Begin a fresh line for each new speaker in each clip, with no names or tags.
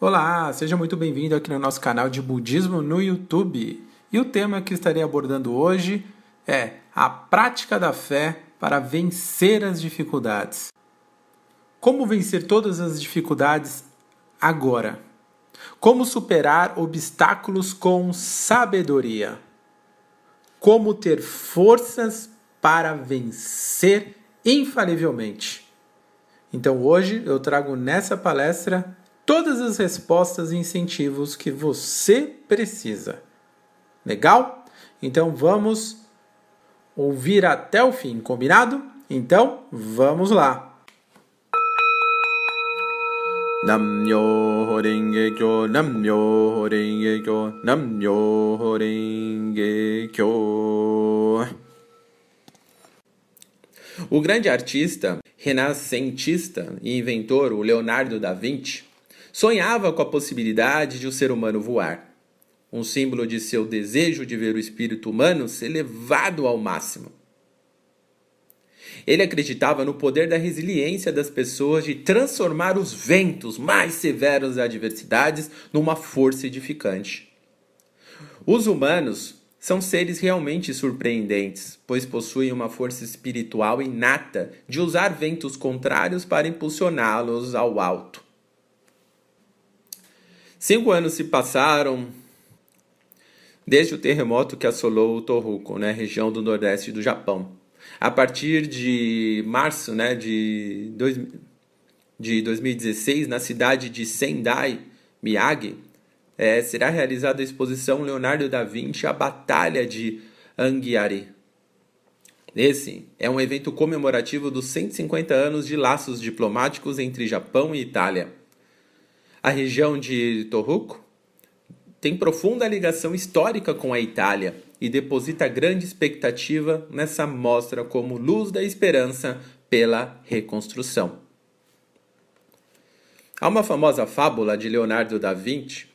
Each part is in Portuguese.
Olá, seja muito bem-vindo aqui no nosso canal de Budismo no YouTube. E o tema que estarei abordando hoje é a prática da fé para vencer as dificuldades. Como vencer todas as dificuldades agora? Como superar obstáculos com sabedoria? Como ter forças para vencer infalivelmente? Então hoje eu trago nessa palestra todas as respostas e incentivos que você precisa. Legal? Então vamos ouvir até o fim, combinado? Então vamos lá! Namyo Renge Kyo, Namyo Renge Kyo, Namyo Kyo. O grande artista, renascentista e inventor, o Leonardo da Vinci, sonhava com a possibilidade de um ser humano voar, um símbolo de seu desejo de ver o espírito humano ser levado ao máximo. Ele acreditava no poder da resiliência das pessoas de transformar os ventos mais severos das adversidades numa força edificante. Os humanos são seres realmente surpreendentes, pois possuem uma força espiritual inata de usar ventos contrários para impulsioná-los ao alto. Cinco anos se passaram desde o terremoto que assolou o Tohoku, né, região do nordeste do Japão. A partir de março né, de, dois, de 2016, na cidade de Sendai, Miyagi, é, será realizada a exposição Leonardo da Vinci, a Batalha de Anghiari. Esse é um evento comemorativo dos 150 anos de laços diplomáticos entre Japão e Itália. A região de Tohoku tem profunda ligação histórica com a Itália e deposita grande expectativa nessa mostra como luz da esperança pela reconstrução. Há uma famosa fábula de Leonardo da Vinci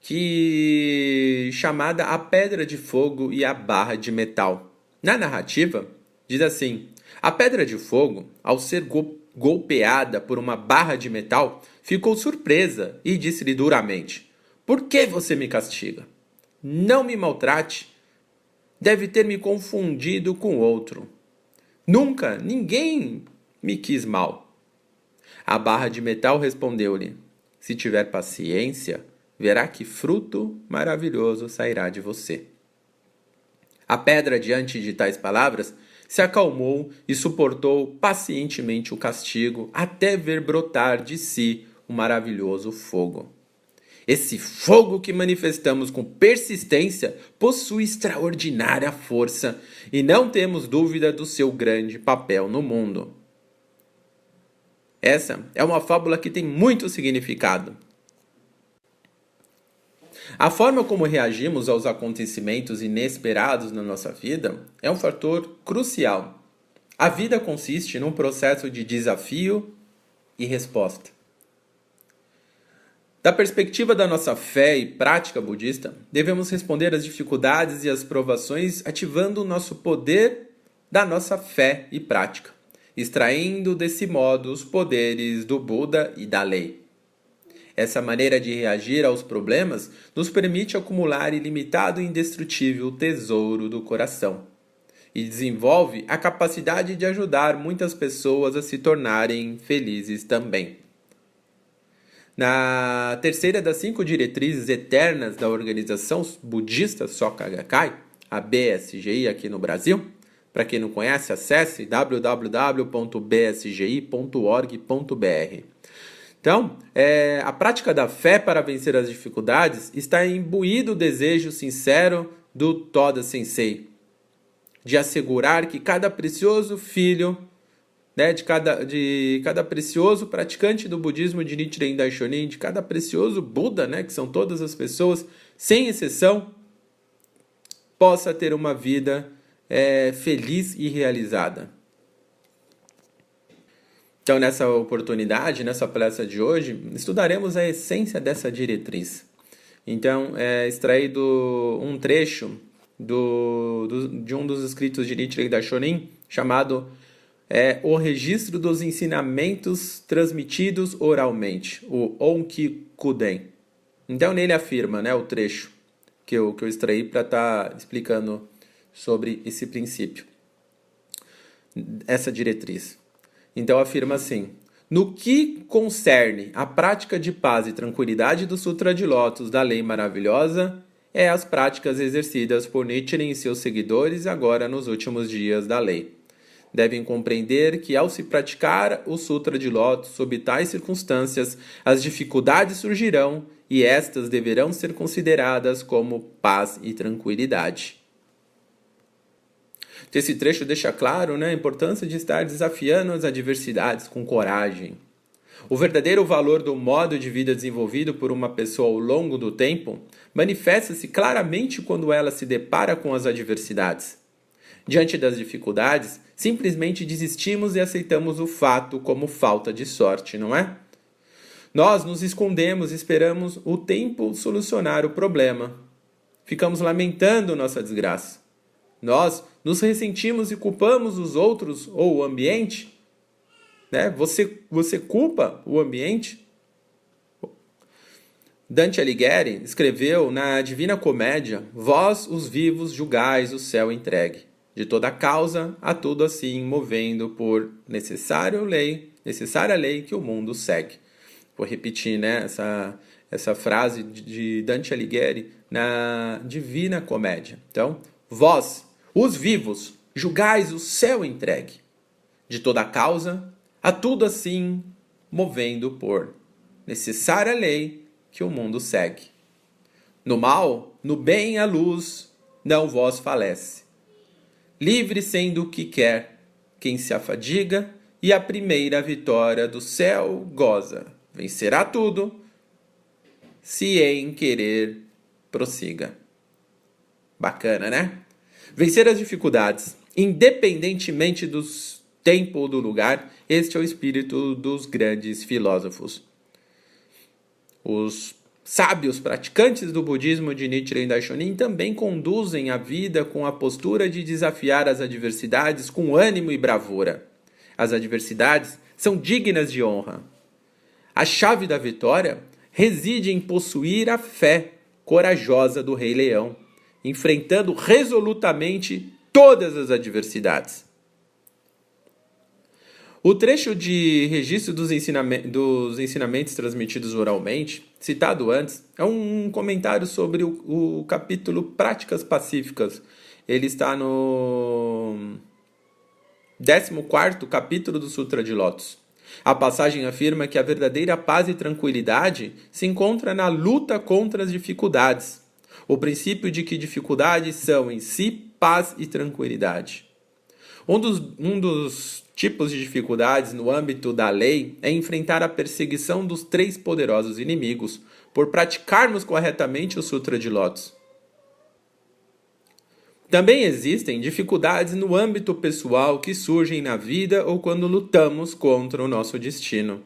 que chamada A Pedra de Fogo e a Barra de Metal. Na narrativa, diz assim: A pedra de fogo, ao ser golpeada por uma barra de metal, ficou surpresa e disse-lhe duramente: Por que você me castiga? Não me maltrate. Deve ter me confundido com outro. Nunca ninguém me quis mal. A barra de metal respondeu-lhe: Se tiver paciência, verá que fruto maravilhoso sairá de você. A pedra, diante de tais palavras, se acalmou e suportou pacientemente o castigo até ver brotar de si maravilhoso fogo. Esse fogo que manifestamos com persistência possui extraordinária força e não temos dúvida do seu grande papel no mundo. Essa é uma fábula que tem muito significado. A forma como reagimos aos acontecimentos inesperados na nossa vida é um fator crucial. A vida consiste num processo de desafio e resposta. Da perspectiva da nossa fé e prática budista, devemos responder às dificuldades e às provações ativando o nosso poder da nossa fé e prática, extraindo desse modo os poderes do Buda e da lei. Essa maneira de reagir aos problemas nos permite acumular ilimitado e indestrutível tesouro do coração e desenvolve a capacidade de ajudar muitas pessoas a se tornarem felizes também. Na terceira das cinco diretrizes eternas da organização budista Soka Gakkai, a BSGI aqui no Brasil, para quem não conhece, acesse www.bsgi.org.br. Então, é, a prática da fé para vencer as dificuldades está imbuído o desejo sincero do Toda Sensei de assegurar que cada precioso filho né, de, cada, de cada precioso praticante do budismo de Nichiren Daishonin, de cada precioso Buda, né, que são todas as pessoas, sem exceção, possa ter uma vida é, feliz e realizada. Então, nessa oportunidade, nessa palestra de hoje, estudaremos a essência dessa diretriz. Então, é extraído um trecho do, do, de um dos escritos de Nichiren Daishonin chamado é o registro dos ensinamentos transmitidos oralmente, o Onkikuden. Então nele afirma, né, o trecho que eu, que eu extraí para estar tá explicando sobre esse princípio, essa diretriz. Então afirma assim: no que concerne a prática de paz e tranquilidade do Sutra de Lótus da Lei Maravilhosa, é as práticas exercidas por Nichiren e seus seguidores agora nos últimos dias da lei. Devem compreender que, ao se praticar o Sutra de Lótus sob tais circunstâncias, as dificuldades surgirão e estas deverão ser consideradas como paz e tranquilidade. Esse trecho deixa claro né, a importância de estar desafiando as adversidades com coragem. O verdadeiro valor do modo de vida desenvolvido por uma pessoa ao longo do tempo manifesta-se claramente quando ela se depara com as adversidades. Diante das dificuldades, simplesmente desistimos e aceitamos o fato como falta de sorte, não é? Nós nos escondemos e esperamos o tempo solucionar o problema. Ficamos lamentando nossa desgraça. Nós nos ressentimos e culpamos os outros ou o ambiente. Né? Você, você culpa o ambiente? Dante Alighieri escreveu na Divina Comédia: Vós, os vivos, julgais o céu entregue de toda causa a tudo assim movendo por necessário lei, necessária lei que o mundo segue. Vou repetir, né, essa essa frase de Dante Alighieri na Divina Comédia. Então, vós, os vivos, julgais o céu entregue, de toda causa a tudo assim movendo por necessária lei que o mundo segue. No mal, no bem a luz não vós falece livre sendo o que quer, quem se afadiga, e a primeira vitória do céu goza. Vencerá tudo, se em querer prossiga. Bacana, né? Vencer as dificuldades, independentemente do tempo ou do lugar, este é o espírito dos grandes filósofos. Os Sábios praticantes do budismo de Nichiren Daishonin também conduzem a vida com a postura de desafiar as adversidades com ânimo e bravura. As adversidades são dignas de honra. A chave da vitória reside em possuir a fé corajosa do Rei Leão, enfrentando resolutamente todas as adversidades. O trecho de registro dos, ensinamentos, dos ensinamentos transmitidos oralmente, citado antes, é um comentário sobre o, o capítulo Práticas Pacíficas. Ele está no 14 capítulo do Sutra de Lotus. A passagem afirma que a verdadeira paz e tranquilidade se encontra na luta contra as dificuldades. O princípio de que dificuldades são em si paz e tranquilidade. Um dos, um dos tipos de dificuldades no âmbito da lei é enfrentar a perseguição dos três poderosos inimigos por praticarmos corretamente o Sutra de Lotus. Também existem dificuldades no âmbito pessoal que surgem na vida ou quando lutamos contra o nosso destino.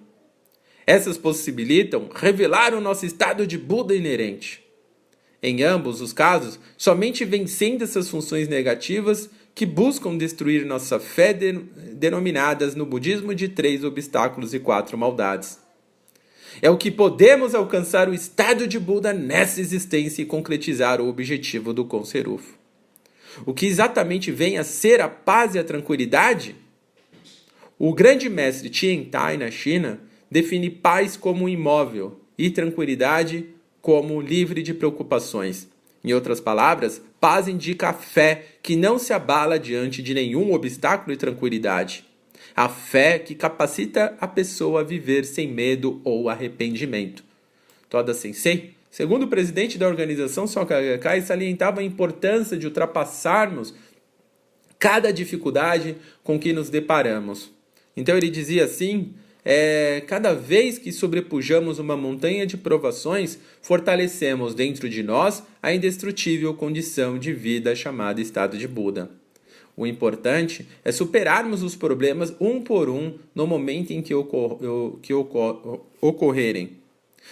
Essas possibilitam revelar o nosso estado de Buda inerente. Em ambos os casos, somente vencendo essas funções negativas que buscam destruir nossa fé de, denominadas no budismo de três obstáculos e quatro maldades. É o que podemos alcançar o estado de Buda nessa existência e concretizar o objetivo do Conserufo. O que exatamente vem a ser a paz e a tranquilidade? O grande mestre Tiantai na China define paz como imóvel e tranquilidade como livre de preocupações. Em outras palavras, paz indica a fé que não se abala diante de nenhum obstáculo e tranquilidade. A fé que capacita a pessoa a viver sem medo ou arrependimento. Toda Sensei, segundo o presidente da organização Soka salientava a importância de ultrapassarmos cada dificuldade com que nos deparamos. Então ele dizia assim: é, cada vez que sobrepujamos uma montanha de provações, fortalecemos dentro de nós a indestrutível condição de vida chamada estado de Buda. O importante é superarmos os problemas um por um no momento em que, ocor que ocor ocorrerem.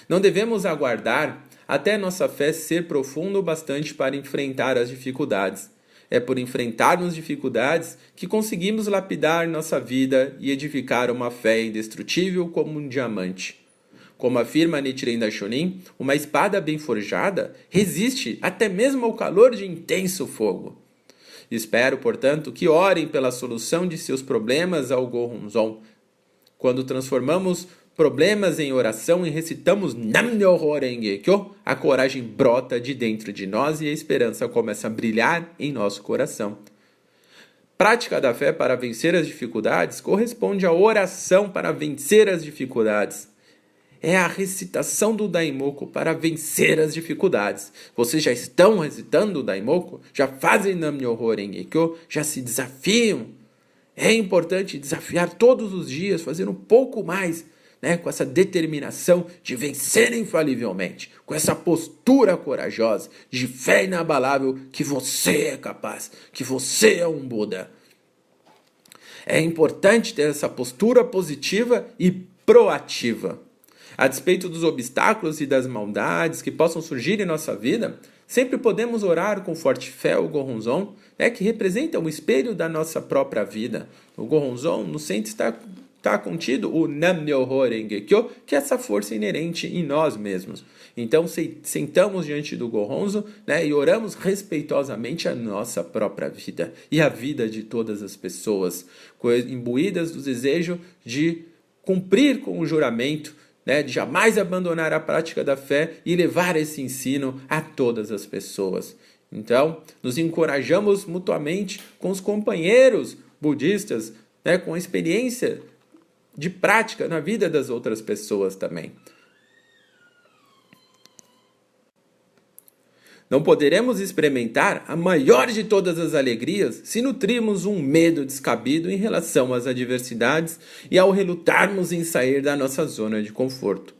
Não devemos aguardar até nossa fé ser profunda o bastante para enfrentar as dificuldades. É por enfrentarmos dificuldades que conseguimos lapidar nossa vida e edificar uma fé indestrutível como um diamante. Como afirma Nichiren Daishonin, uma espada bem forjada resiste até mesmo ao calor de intenso fogo. Espero, portanto, que orem pela solução de seus problemas ao Gohonzon. Quando transformamos problemas em oração e recitamos Nam-myoho Renge-kyo, a coragem brota de dentro de nós e a esperança começa a brilhar em nosso coração. Prática da fé para vencer as dificuldades corresponde à oração para vencer as dificuldades. É a recitação do Daimoku para vencer as dificuldades. Vocês já estão recitando o Daimoku? Já fazem Nam-myoho Renge-kyo? Já se desafiam? É importante desafiar todos os dias, fazer um pouco mais né, com essa determinação de vencer infalivelmente, com essa postura corajosa, de fé inabalável que você é capaz, que você é um Buda. É importante ter essa postura positiva e proativa. A despeito dos obstáculos e das maldades que possam surgir em nossa vida, sempre podemos orar com forte fé o Goronzon, né, que representa o espelho da nossa própria vida. O Goronzon no centro está está contido o Nam-myoho Renge-kyo, que é essa força inerente em nós mesmos. Então, sentamos diante do Gohonzo né, e oramos respeitosamente a nossa própria vida e a vida de todas as pessoas, imbuídas do desejo de cumprir com o juramento, né, de jamais abandonar a prática da fé e levar esse ensino a todas as pessoas. Então, nos encorajamos mutuamente com os companheiros budistas, né, com a experiência de prática na vida das outras pessoas também. Não poderemos experimentar a maior de todas as alegrias se nutrirmos um medo descabido em relação às adversidades e ao relutarmos em sair da nossa zona de conforto.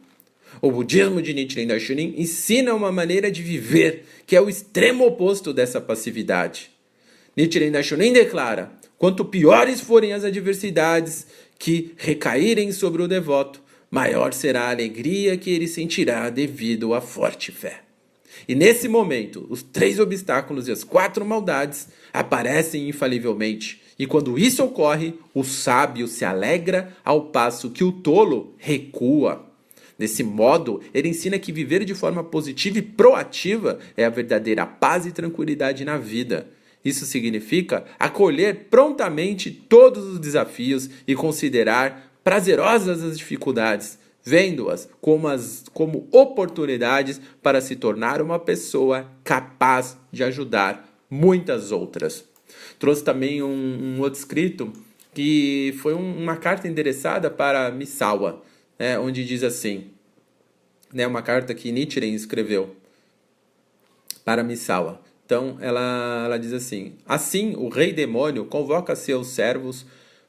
O budismo de Nichiren Daishonin ensina uma maneira de viver que é o extremo oposto dessa passividade. Nichiren Daishonin declara: quanto piores forem as adversidades, que recaírem sobre o devoto, maior será a alegria que ele sentirá devido à forte fé. E nesse momento, os três obstáculos e as quatro maldades aparecem infalivelmente. E quando isso ocorre, o sábio se alegra ao passo que o tolo recua. Desse modo, ele ensina que viver de forma positiva e proativa é a verdadeira paz e tranquilidade na vida. Isso significa acolher prontamente todos os desafios e considerar prazerosas as dificuldades, vendo-as como, as, como oportunidades para se tornar uma pessoa capaz de ajudar muitas outras. Trouxe também um, um outro escrito que foi um, uma carta endereçada para Misawa, né, onde diz assim, né, uma carta que Nichiren escreveu para Misawa. Então ela, ela diz assim: Assim o rei demônio convoca seus servos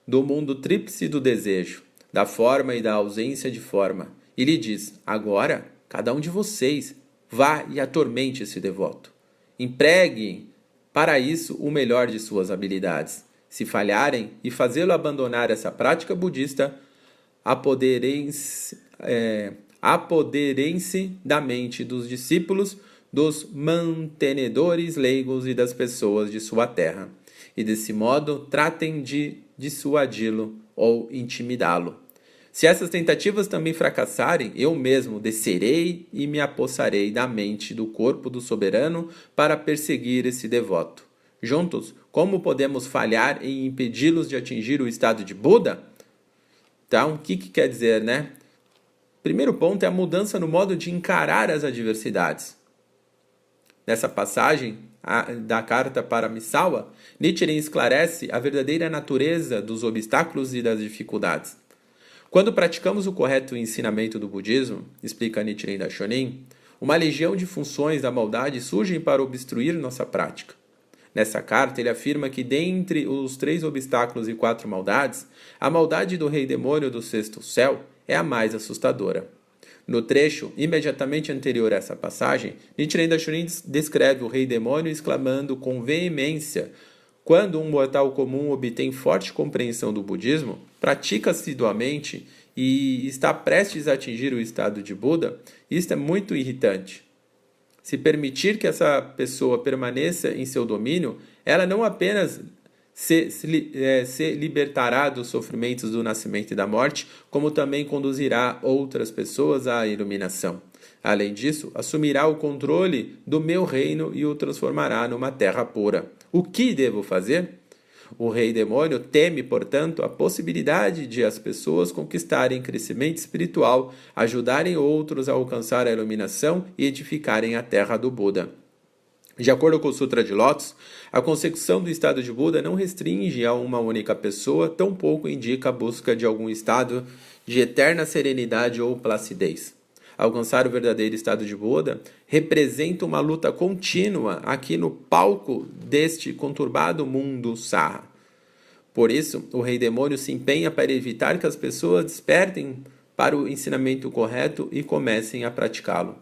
do mundo tríplice do desejo, da forma e da ausência de forma, e lhe diz: Agora, cada um de vocês vá e atormente esse devoto. Empregue para isso o melhor de suas habilidades. Se falharem e fazê-lo abandonar essa prática budista, apoderem-se é, apoderem da mente dos discípulos dos mantenedores leigos e das pessoas de sua terra, e desse modo tratem de dissuadi-lo ou intimidá-lo. Se essas tentativas também fracassarem, eu mesmo descerei e me apossarei da mente do corpo do soberano para perseguir esse devoto. Juntos, como podemos falhar em impedi-los de atingir o estado de Buda? Então, o que, que quer dizer, né? Primeiro ponto é a mudança no modo de encarar as adversidades. Nessa passagem da carta para Misawa, Nichiren esclarece a verdadeira natureza dos obstáculos e das dificuldades. Quando praticamos o correto ensinamento do budismo, explica Nichiren Daishonin, uma legião de funções da maldade surgem para obstruir nossa prática. Nessa carta, ele afirma que, dentre os três obstáculos e quatro maldades, a maldade do rei demônio do sexto céu é a mais assustadora. No trecho imediatamente anterior a essa passagem, Nichiren Daishonin descreve o rei demônio exclamando com veemência: quando um mortal comum obtém forte compreensão do budismo, pratica assiduamente e está prestes a atingir o estado de Buda, isto é muito irritante. se permitir que essa pessoa permaneça em seu domínio, ela não apenas se, se, é, se, libertará dos sofrimentos do nascimento e da morte, como também conduzirá outras pessoas à iluminação. Além disso, assumirá o controle do meu reino e o transformará numa terra pura. O que devo fazer? O rei demônio teme, portanto, a possibilidade de as pessoas conquistarem crescimento espiritual, ajudarem outros a alcançar a iluminação e edificarem a terra do Buda. De acordo com o Sutra de Lotus, a consecução do estado de Buda não restringe a uma única pessoa, tampouco indica a busca de algum estado de eterna serenidade ou placidez alcançar o verdadeiro estado de Buda, representa uma luta contínua aqui no palco deste conturbado mundo Sarra. Por isso, o rei demônio se empenha para evitar que as pessoas despertem para o ensinamento correto e comecem a praticá-lo.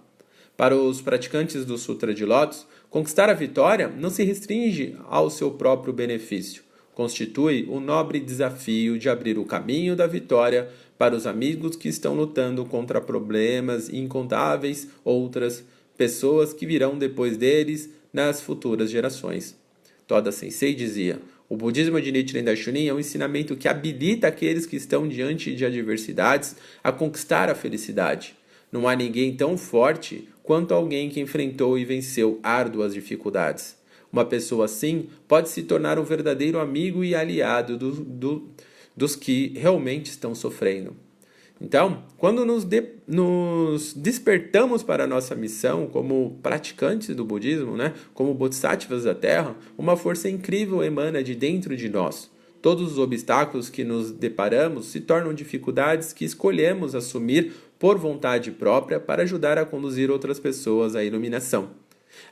Para os praticantes do Sutra de Lotus, conquistar a vitória não se restringe ao seu próprio benefício. Constitui o nobre desafio de abrir o caminho da vitória para os amigos que estão lutando contra problemas incontáveis outras pessoas que virão depois deles nas futuras gerações. Toda Sensei dizia: o budismo de Nichiren Daishonin é um ensinamento que habilita aqueles que estão diante de adversidades a conquistar a felicidade. Não há ninguém tão forte quanto alguém que enfrentou e venceu árduas dificuldades. Uma pessoa assim pode se tornar um verdadeiro amigo e aliado do, do dos que realmente estão sofrendo. Então, quando nos, de, nos, despertamos para a nossa missão como praticantes do budismo, né, como bodhisattvas da Terra, uma força incrível emana de dentro de nós. Todos os obstáculos que nos deparamos se tornam dificuldades que escolhemos assumir por vontade própria para ajudar a conduzir outras pessoas à iluminação.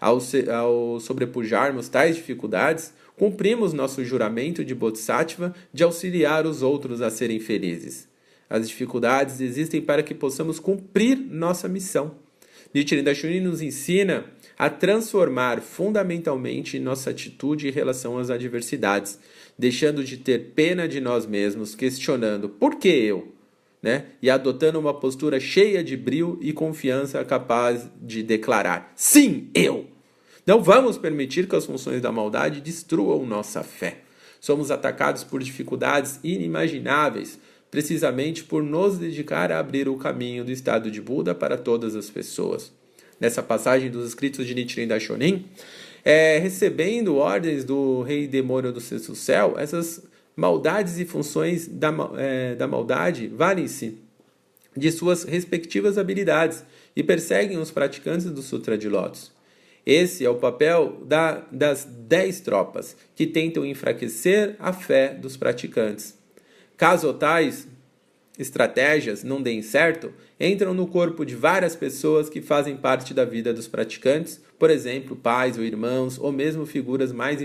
Ao, ao sobrepujarmos tais dificuldades, cumprimos nosso juramento de Bodhisattva de auxiliar os outros a serem felizes. As dificuldades existem para que possamos cumprir nossa missão. Nichiren Daishonin nos ensina a transformar fundamentalmente nossa atitude em relação às adversidades, deixando de ter pena de nós mesmos, questionando por que eu, né? E adotando uma postura cheia de brio e confiança capaz de declarar: sim, eu. Não vamos permitir que as funções da maldade destruam nossa fé. Somos atacados por dificuldades inimagináveis, precisamente por nos dedicar a abrir o caminho do estado de Buda para todas as pessoas. Nessa passagem dos escritos de Nichiren Daishonin, é, recebendo ordens do rei demônio do sexto céu, essas maldades e funções da, é, da maldade valem-se de suas respectivas habilidades e perseguem os praticantes do Sutra de Lotus. Esse é o papel da, das dez tropas, que tentam enfraquecer a fé dos praticantes. Caso tais estratégias não deem certo, entram no corpo de várias pessoas que fazem parte da vida dos praticantes, por exemplo, pais ou irmãos, ou mesmo figuras mais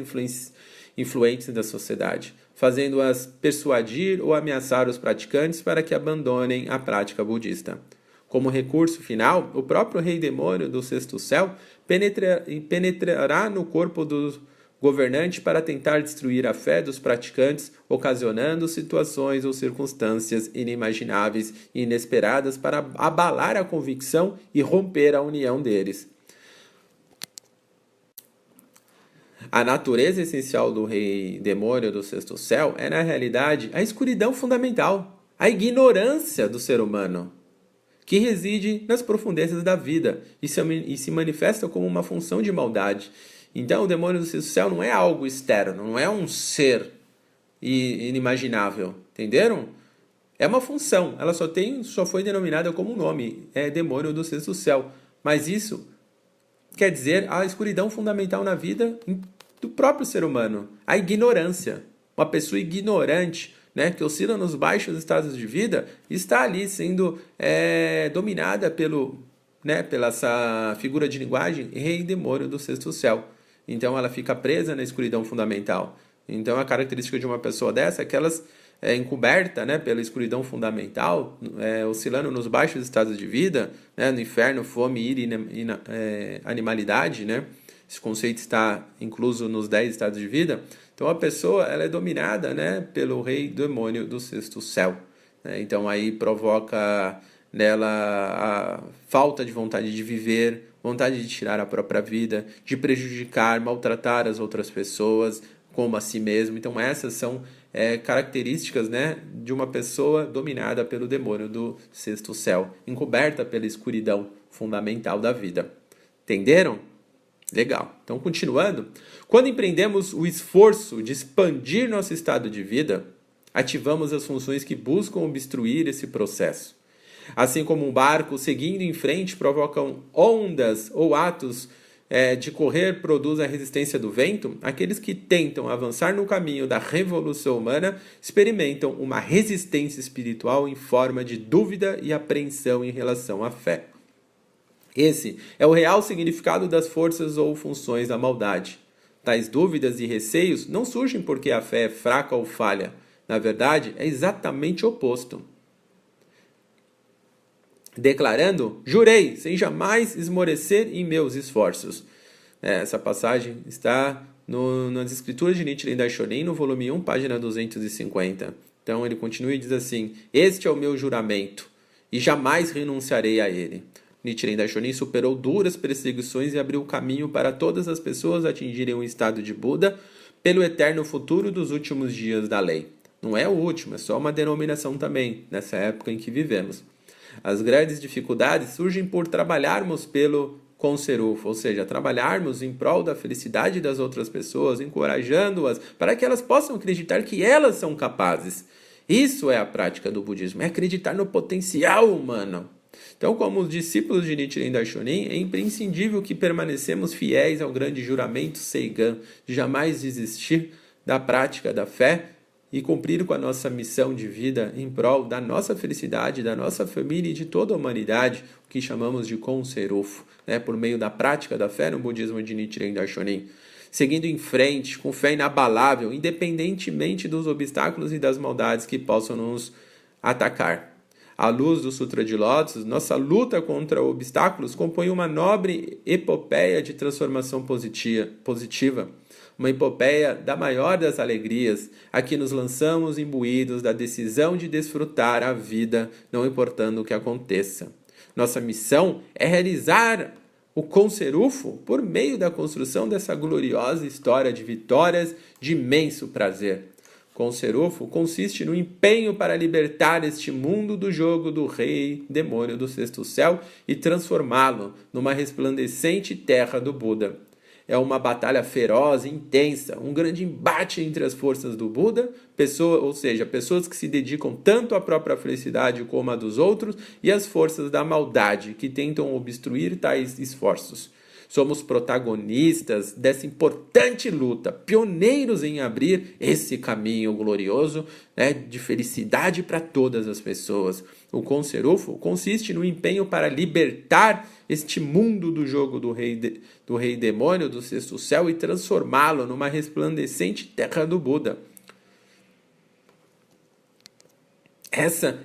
influentes da sociedade, fazendo-as persuadir ou ameaçar os praticantes para que abandonem a prática budista. Como recurso final, o próprio rei demônio do sexto céu penetra, penetrará no corpo do governante para tentar destruir a fé dos praticantes, ocasionando situações ou circunstâncias inimagináveis e inesperadas para abalar a convicção e romper a união deles. A natureza essencial do rei demônio do sexto céu é, na realidade, a escuridão fundamental, a ignorância do ser humano que reside nas profundezas da vida e se, e se manifesta como uma função de maldade. Então, o demônio do céu não é algo externo, não é um ser inimaginável, entenderam? É uma função, ela só tem, só foi denominada como um nome, é demônio do sexto céu. Mas isso quer dizer a escuridão fundamental na vida do próprio ser humano, a ignorância. Uma pessoa ignorante, né, que oscila nos baixos estados de vida, está ali sendo é, dominada pelo, né, pela essa figura de linguagem rei demônio do sexto céu. Então ela fica presa na escuridão fundamental. Então a característica de uma pessoa dessa é que ela é encoberta né, pela escuridão fundamental, é, oscilando nos baixos estados de vida, né, no inferno, fome, ira e é, animalidade, né? Esse conceito está incluso nos dez estados de vida. Então a pessoa ela é dominada né, pelo rei demônio do sexto céu. Né? Então aí provoca nela a falta de vontade de viver, vontade de tirar a própria vida, de prejudicar, maltratar as outras pessoas, como a si mesmo. Então, essas são é, características né, de uma pessoa dominada pelo demônio do sexto céu, encoberta pela escuridão fundamental da vida. Entenderam? Legal. Então, continuando, quando empreendemos o esforço de expandir nosso estado de vida, ativamos as funções que buscam obstruir esse processo. Assim como um barco seguindo em frente provocam ondas ou atos é, de correr produz a resistência do vento, aqueles que tentam avançar no caminho da revolução humana experimentam uma resistência espiritual em forma de dúvida e apreensão em relação à fé. Esse é o real significado das forças ou funções da maldade. Tais dúvidas e receios não surgem porque a fé é fraca ou falha. Na verdade, é exatamente o oposto declarando: Jurei, sem jamais esmorecer em meus esforços. É, essa passagem está no, nas Escrituras de Nichiren Daishonin, no volume 1, página 250. Então ele continua e diz assim: Este é o meu juramento, e jamais renunciarei a ele. Nichiren Daishonin superou duras perseguições e abriu caminho para todas as pessoas atingirem o estado de Buda pelo eterno futuro dos últimos dias da lei. Não é o último, é só uma denominação também, nessa época em que vivemos. As grandes dificuldades surgem por trabalharmos pelo conserufo, ou seja, trabalharmos em prol da felicidade das outras pessoas, encorajando-as para que elas possam acreditar que elas são capazes. Isso é a prática do budismo, é acreditar no potencial humano. Então, como os discípulos de Nichiren Daishonin, é imprescindível que permanecemos fiéis ao grande juramento Seigan, de jamais desistir da prática da fé e cumprir com a nossa missão de vida em prol da nossa felicidade, da nossa família e de toda a humanidade, o que chamamos de Konserufo, né, por meio da prática da fé no budismo de Nichiren Daishonin. Seguindo em frente, com fé inabalável, independentemente dos obstáculos e das maldades que possam nos atacar. À luz do Sutra de Lótus, nossa luta contra obstáculos compõe uma nobre epopeia de transformação positiva uma epopeia da maior das alegrias, a que nos lançamos imbuídos da decisão de desfrutar a vida, não importando o que aconteça. Nossa missão é realizar o conserufo por meio da construção dessa gloriosa história de vitórias de imenso prazer. Conserufo consiste no empenho para libertar este mundo do jogo do rei demônio do sexto céu e transformá-lo numa resplandecente terra do Buda é uma batalha feroz, intensa, um grande embate entre as forças do Buda, pessoa, ou seja, pessoas que se dedicam tanto à própria felicidade como à dos outros, e as forças da maldade, que tentam obstruir tais esforços. Somos protagonistas dessa importante luta, pioneiros em abrir esse caminho glorioso né, de felicidade para todas as pessoas. O Conserufo consiste no empenho para libertar este mundo do jogo do rei, de, do rei demônio do sexto céu e transformá-lo numa resplandecente terra do Buda. Essa,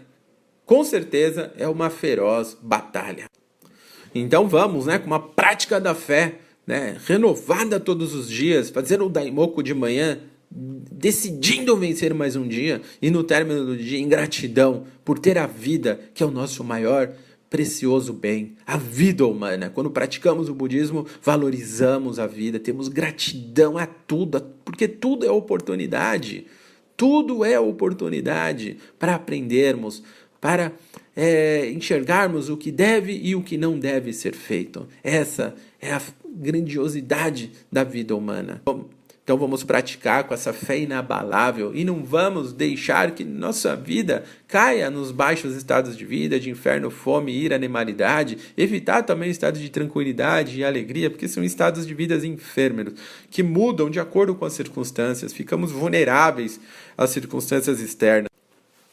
com certeza, é uma feroz batalha. Então vamos, né, com uma prática da fé, né, renovada todos os dias, fazer o daimoku de manhã, decidindo vencer mais um dia e no término do dia em gratidão por ter a vida, que é o nosso maior precioso bem, a vida humana. Quando praticamos o budismo, valorizamos a vida, temos gratidão a tudo, porque tudo é oportunidade. Tudo é oportunidade para aprendermos, para é, enxergarmos o que deve e o que não deve ser feito. Essa é a grandiosidade da vida humana. Então vamos praticar com essa fé inabalável e não vamos deixar que nossa vida caia nos baixos estados de vida, de inferno, fome, ira, animalidade. Evitar também estados de tranquilidade e alegria, porque são estados de vidas enfermos que mudam de acordo com as circunstâncias. Ficamos vulneráveis às circunstâncias externas.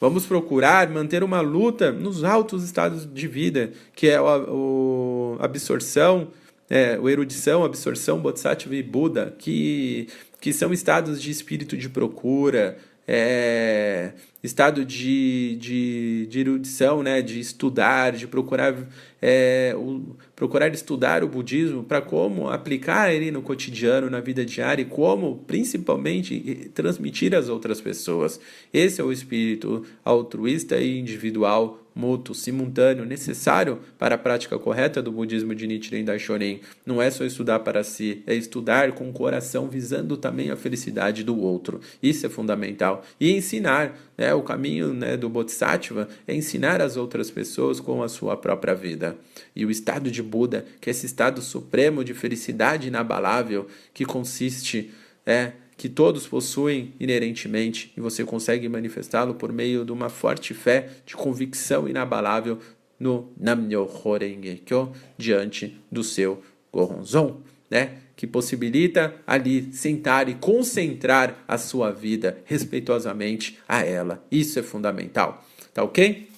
Vamos procurar manter uma luta nos altos estados de vida, que é a, a absorção é, o erudição, absorção, bodhisattva e Buda, que, que são estados de espírito de procura, é, estado de, de, de, erudição, né, de estudar, de procurar, é, o, procurar estudar o budismo para como aplicar ele no cotidiano, na vida diária e como, principalmente, transmitir às outras pessoas. Esse é o espírito altruísta e individual mútuo, simultâneo, necessário para a prática correta do budismo de Nichiren Daishonin. Não é só estudar para si, é estudar com o coração visando também a felicidade do outro. Isso é fundamental. E ensinar, né, o caminho né, do Bodhisattva é ensinar as outras pessoas com a sua própria vida. E o estado de Buda, que é esse estado supremo de felicidade inabalável, que consiste é que todos possuem inerentemente e você consegue manifestá-lo por meio de uma forte fé de convicção inabalável no Namyo Horenge Kyo diante do seu Goronzon, né? Que possibilita ali sentar e concentrar a sua vida respeitosamente a ela. Isso é fundamental, tá ok?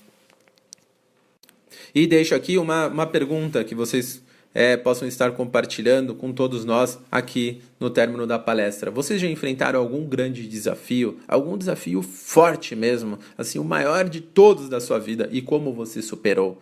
E deixo aqui uma, uma pergunta que vocês é, possam estar compartilhando com todos nós aqui no término da palestra. Vocês já enfrentaram algum grande desafio, algum desafio forte mesmo, assim, o maior de todos da sua vida e como você superou?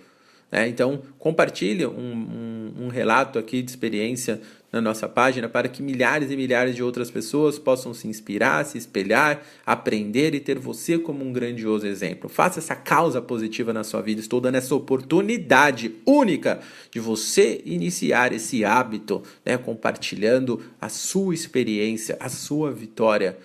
É, então, compartilhe um, um, um relato aqui de experiência na nossa página para que milhares e milhares de outras pessoas possam se inspirar, se espelhar, aprender e ter você como um grandioso exemplo. Faça essa causa positiva na sua vida. Estou dando essa oportunidade única de você iniciar esse hábito, né, compartilhando a sua experiência, a sua vitória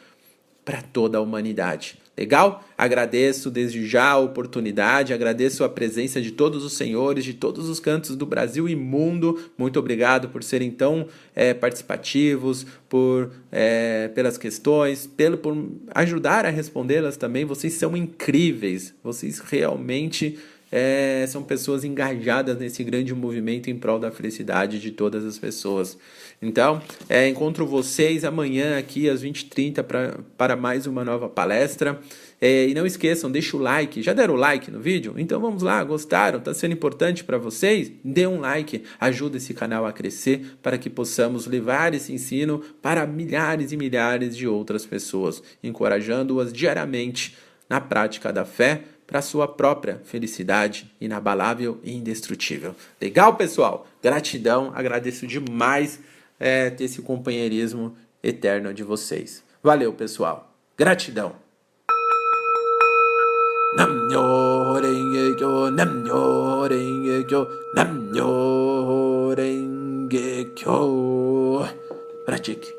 para toda a humanidade. Legal? Agradeço desde já a oportunidade, agradeço a presença de todos os senhores de todos os cantos do Brasil e mundo. Muito obrigado por serem tão é, participativos, por é, pelas questões, pelo por ajudar a respondê-las também. Vocês são incríveis, vocês realmente é, são pessoas engajadas nesse grande movimento em prol da felicidade de todas as pessoas. Então, é, encontro vocês amanhã aqui às 20h30 pra, para mais uma nova palestra. É, e não esqueçam, deixa o like. Já deram o like no vídeo? Então vamos lá, gostaram? Está sendo importante para vocês? Dê um like, ajuda esse canal a crescer para que possamos levar esse ensino para milhares e milhares de outras pessoas, encorajando-as diariamente na prática da fé para sua própria felicidade inabalável e indestrutível. Legal, pessoal? Gratidão, agradeço demais é, ter esse companheirismo eterno de vocês. Valeu, pessoal. Gratidão. Pratique.